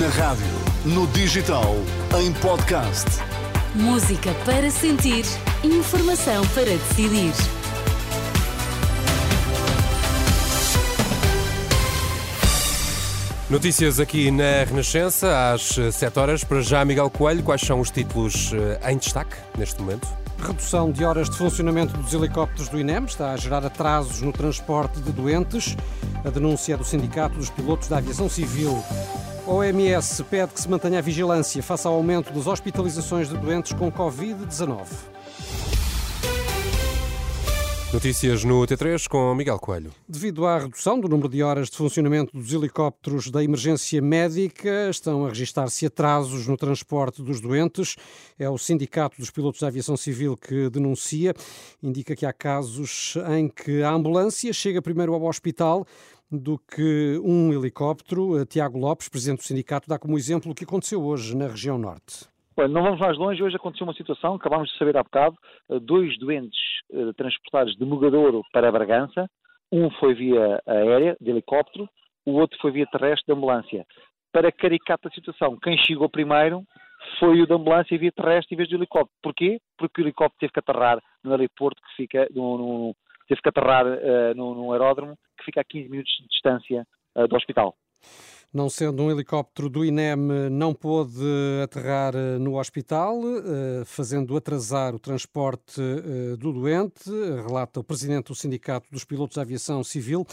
Na rádio, no digital, em podcast. Música para sentir, informação para decidir. Notícias aqui na Renascença, às 7 horas. Para já, Miguel Coelho, quais são os títulos eh, em destaque neste momento? Redução de horas de funcionamento dos helicópteros do INEM está a gerar atrasos no transporte de doentes. A denúncia é do Sindicato dos Pilotos da Aviação Civil. OMS pede que se mantenha a vigilância face ao aumento das hospitalizações de doentes com Covid-19. Notícias no T3 com Miguel Coelho. Devido à redução do número de horas de funcionamento dos helicópteros da emergência médica, estão a registrar-se atrasos no transporte dos doentes. É o Sindicato dos Pilotos da Aviação Civil que denuncia. Indica que há casos em que a ambulância chega primeiro ao hospital do que um helicóptero. Tiago Lopes, presidente do sindicato, dá como exemplo o que aconteceu hoje na região norte. Olha, não vamos mais longe. Hoje aconteceu uma situação, acabámos de saber há bocado, eh, dois doentes eh, transportados de Mugadouro para Bragança. Um foi via aérea, de helicóptero, o outro foi via terrestre, de ambulância. Para caricata a situação, quem chegou primeiro foi o da ambulância via terrestre em vez do helicóptero. Porquê? Porque o helicóptero teve que aterrar no aeroporto que fica, no, no, teve que aterrar uh, no, no aeródromo que fica a 15 minutos de distância uh, do hospital. Não sendo um helicóptero do INEM, não pôde aterrar eh, no hospital, fazendo atrasar o transporte do doente, relata o presidente do Sindicato dos Pilotos de Aviação Civil,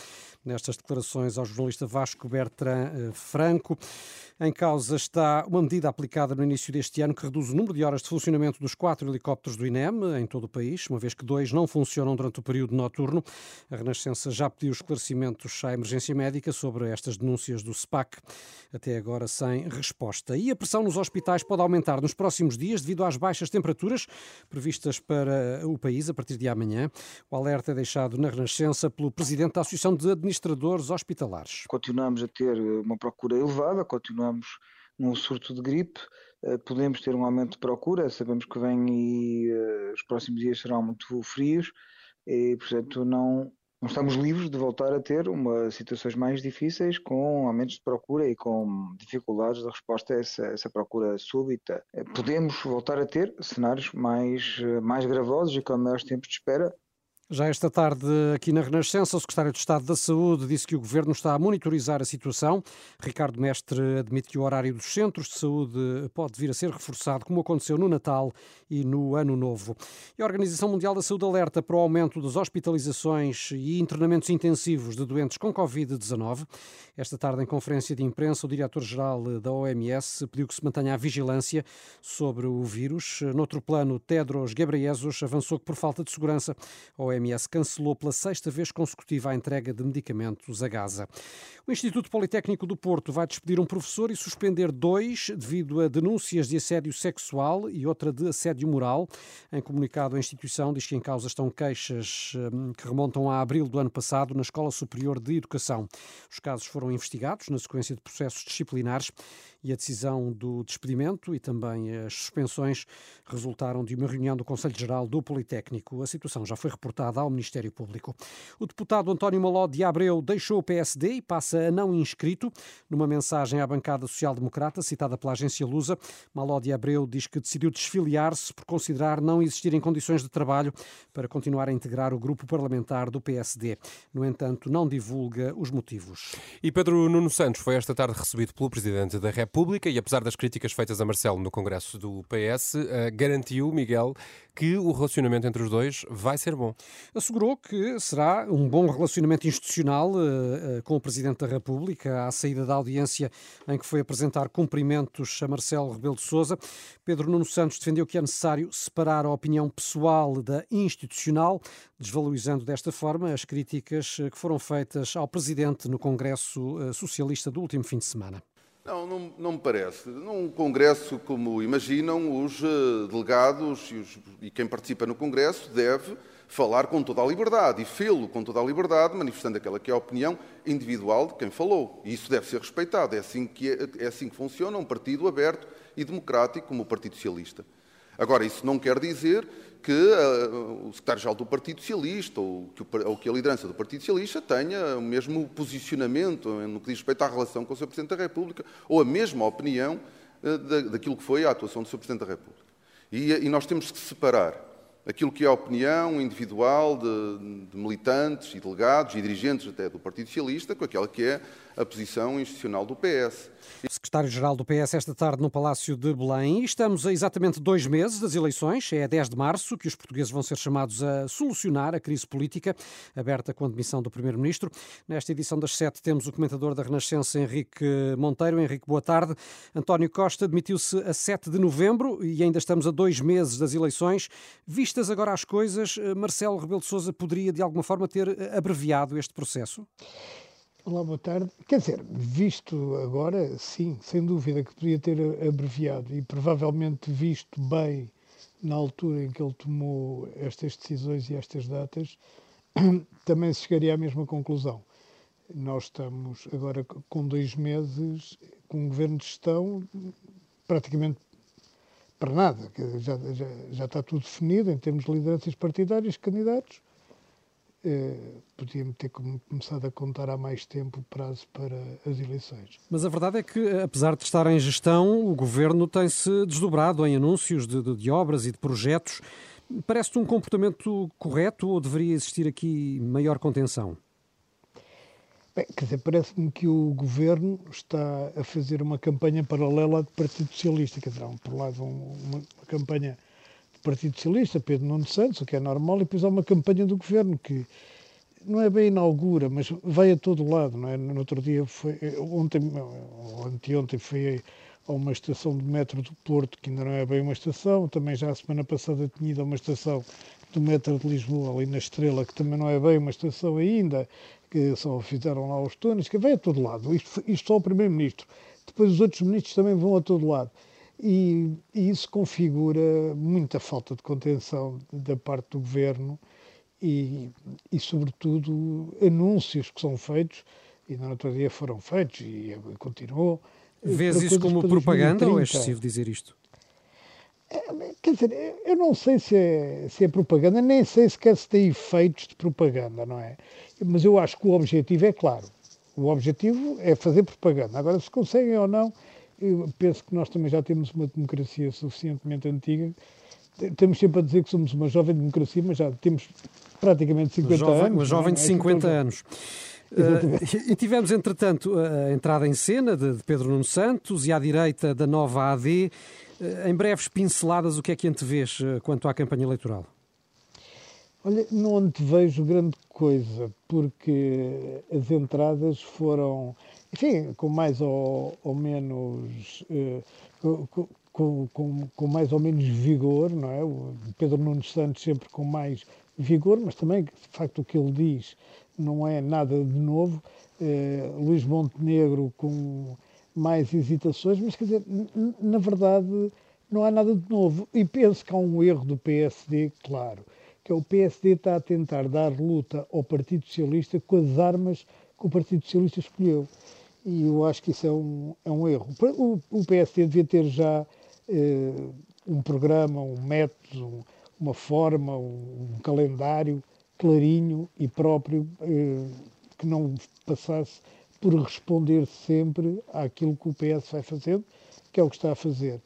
nestas declarações ao jornalista Vasco Bertrand Franco. Em causa está uma medida aplicada no início deste ano que reduz o número de horas de funcionamento dos quatro helicópteros do INEM em todo o país, uma vez que dois não funcionam durante o período noturno. A Renascença já pediu esclarecimentos à emergência médica sobre estas denúncias do SPAC, até agora sem resposta. E a pressão nos hospitais pode aumentar nos próximos dias devido às baixas temperaturas previstas para o país a partir de amanhã. O alerta é deixado na Renascença pelo presidente da Associação de Administradores Hospitalares. Continuamos a ter uma procura elevada, continuamos num surto de gripe, eh, podemos ter um aumento de procura, sabemos que vem e uh, os próximos dias serão muito frios e, portanto, não, não estamos livres de voltar a ter uma, situações mais difíceis com aumentos de procura e com dificuldades de resposta a essa, essa procura súbita. Eh, podemos voltar a ter cenários mais, mais gravosos e com maiores tempos de espera, já esta tarde, aqui na Renascença, o secretário de Estado da Saúde disse que o governo está a monitorizar a situação. Ricardo Mestre admite que o horário dos centros de saúde pode vir a ser reforçado, como aconteceu no Natal e no Ano Novo. E a Organização Mundial da Saúde alerta para o aumento das hospitalizações e internamentos intensivos de doentes com Covid-19. Esta tarde, em conferência de imprensa, o diretor-geral da OMS pediu que se mantenha a vigilância sobre o vírus. Noutro plano, Tedros Ghebreyesus avançou que, por falta de segurança, a OMS OMS cancelou pela sexta vez consecutiva a entrega de medicamentos a Gaza. O Instituto Politécnico do Porto vai despedir um professor e suspender dois devido a denúncias de assédio sexual e outra de assédio moral. Em comunicado, a instituição diz que em causa estão queixas hum, que remontam a abril do ano passado na Escola Superior de Educação. Os casos foram investigados na sequência de processos disciplinares e a decisão do despedimento e também as suspensões resultaram de uma reunião do Conselho Geral do Politécnico. A situação já foi reportada ao Ministério Público. O deputado António Maló de Abreu deixou o PSD e passa a não inscrito. Numa mensagem à bancada social-democrata, citada pela agência Lusa, Maló de Abreu diz que decidiu desfiliar-se por considerar não existirem condições de trabalho para continuar a integrar o grupo parlamentar do PSD. No entanto, não divulga os motivos. E Pedro Nuno Santos foi esta tarde recebido pelo Presidente da República República e, apesar das críticas feitas a Marcelo no Congresso do PS, eh, garantiu, Miguel, que o relacionamento entre os dois vai ser bom. Assegurou que será um bom relacionamento institucional uh, com o Presidente da República à saída da audiência em que foi apresentar cumprimentos a Marcelo Rebelo de Sousa. Pedro Nuno Santos defendeu que é necessário separar a opinião pessoal da institucional, desvalorizando desta forma as críticas que foram feitas ao Presidente no Congresso Socialista do último fim de semana. Não, não, não, me parece. Num Congresso como imaginam, os eh, delegados e, os, e, quem participa no Congresso deve falar com toda a liberdade e fê-lo com toda a liberdade, manifestando aquela que é a opinião individual de quem falou. E isso deve ser respeitado. É assim que, é, é assim que funciona um partido aberto e democrático como o Partido Socialista. Agora, isso não quer dizer que uh, o secretário-geral do Partido Socialista ou que, o, ou que, a liderança do Partido Socialista tenha o mesmo posicionamento no que diz respeito à relação com o Sr. Presidente da República ou a mesma opinião uh, da, daquilo que foi a atuação do Sr. Presidente da República. E, e nós temos que separar aquilo que é a opinião individual de, de, militantes e delegados e dirigentes até do Partido Socialista com aquela que é a posição institucional do PS. Secretário-Geral do PS esta tarde no Palácio de Belém. Estamos a exatamente dois meses das eleições. É a 10 de março que os portugueses vão ser chamados a solucionar a crise política aberta com a demissão do Primeiro-Ministro. Nesta edição das sete temos o comentador da Renascença, Henrique Monteiro. Henrique, boa tarde. António Costa demitiu-se a 7 de novembro e ainda estamos a dois meses das eleições. Vistas agora as coisas, Marcelo Rebelo de Sousa poderia de alguma forma ter abreviado este processo? Olá, boa tarde. Quer dizer, visto agora, sim, sem dúvida que podia ter abreviado e provavelmente visto bem na altura em que ele tomou estas decisões e estas datas, também se chegaria à mesma conclusão. Nós estamos agora com dois meses com um governo de gestão praticamente para nada. Já, já, já está tudo definido em termos de lideranças partidárias, candidatos eh, podíamos ter começado a contar há mais tempo o prazo para as eleições. Mas a verdade é que, apesar de estar em gestão, o governo tem-se desdobrado em anúncios de, de, de obras e de projetos. Parece-te um comportamento correto ou deveria existir aqui maior contenção? Bem, quer dizer, parece-me que o governo está a fazer uma campanha paralela do Partido Socialista. Quer dizer, por um lado, uma, uma campanha Partido Socialista, Pedro Nuno Santos, o que é normal, e depois há uma campanha do governo que não é bem inaugura, mas vai a todo lado, não é? No outro dia foi, ontem, ou anteontem foi a uma estação de metro do Porto, que ainda não é bem uma estação, também já a semana passada tinha ido a uma estação do metro de Lisboa, ali na Estrela, que também não é bem uma estação ainda, que só fizeram lá os túneis, que vai a todo lado. Isto, isto só o Primeiro-Ministro. Depois os outros ministros também vão a todo lado. E, e, isso configura muita falta de contenção da parte do governo e, e, sobretudo, anúncios que são feitos, e no outro dia foram feitos e continuou. Vês isso como propaganda 2030. ou é excessivo dizer isto? É, quer dizer, eu não sei se é, se é propaganda, nem sei sequer se tem efeitos de propaganda, não é? Mas eu acho que o objetivo é claro. O objetivo é fazer propaganda. Agora, se conseguem ou não, eu penso que nós também já temos uma democracia suficientemente antiga. Temos sempre a dizer que somos uma jovem democracia, mas já temos praticamente 50 jovem, anos. Uma jovem é? de 50 é anos. Uh, e tivemos, entretanto, a entrada em cena de, de Pedro Nuno Santos e à direita da nova AD. Uh, em breves pinceladas, o que é que antevês uh, quanto à campanha eleitoral? Olha, não antevejo grande coisa, porque as entradas foram enfim, com mais ou, ou menos. Uh, com, com, com, mais ou menos vigor, não é? O Pedro Nunes Santos sempre com mais vigor, mas também, de facto, o que ele diz não é nada de novo. Uh, Luís Montenegro com mais hesitações, mas quer dizer, na verdade, não há nada de novo. E penso que há um erro do PSD, claro, que é o PSD está a tentar dar luta ao Partido Socialista com as armas que o Partido Socialista escolheu e eu acho que isso é um, é um erro. O, o PSD devia ter já eh, um programa, um método, uma forma, um, um calendário clarinho e próprio eh, que não passasse por responder sempre àquilo que o PS vai fazendo, que é o que está a fazer.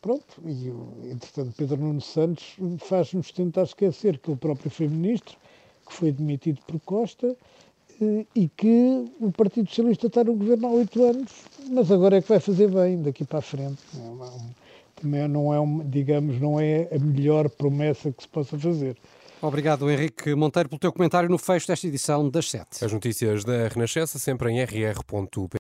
Pronto, e entretanto Pedro Nuno Santos faz-nos tentar esquecer que ele próprio foi ministro, que foi demitido por Costa, e que o Partido Socialista está no governo há oito anos, mas agora é que vai fazer bem daqui para a frente. Também não é, digamos, não é a melhor promessa que se possa fazer. Obrigado, Henrique Monteiro, pelo teu comentário no fecho desta edição das sete. As notícias da Renascença sempre em rr.pt.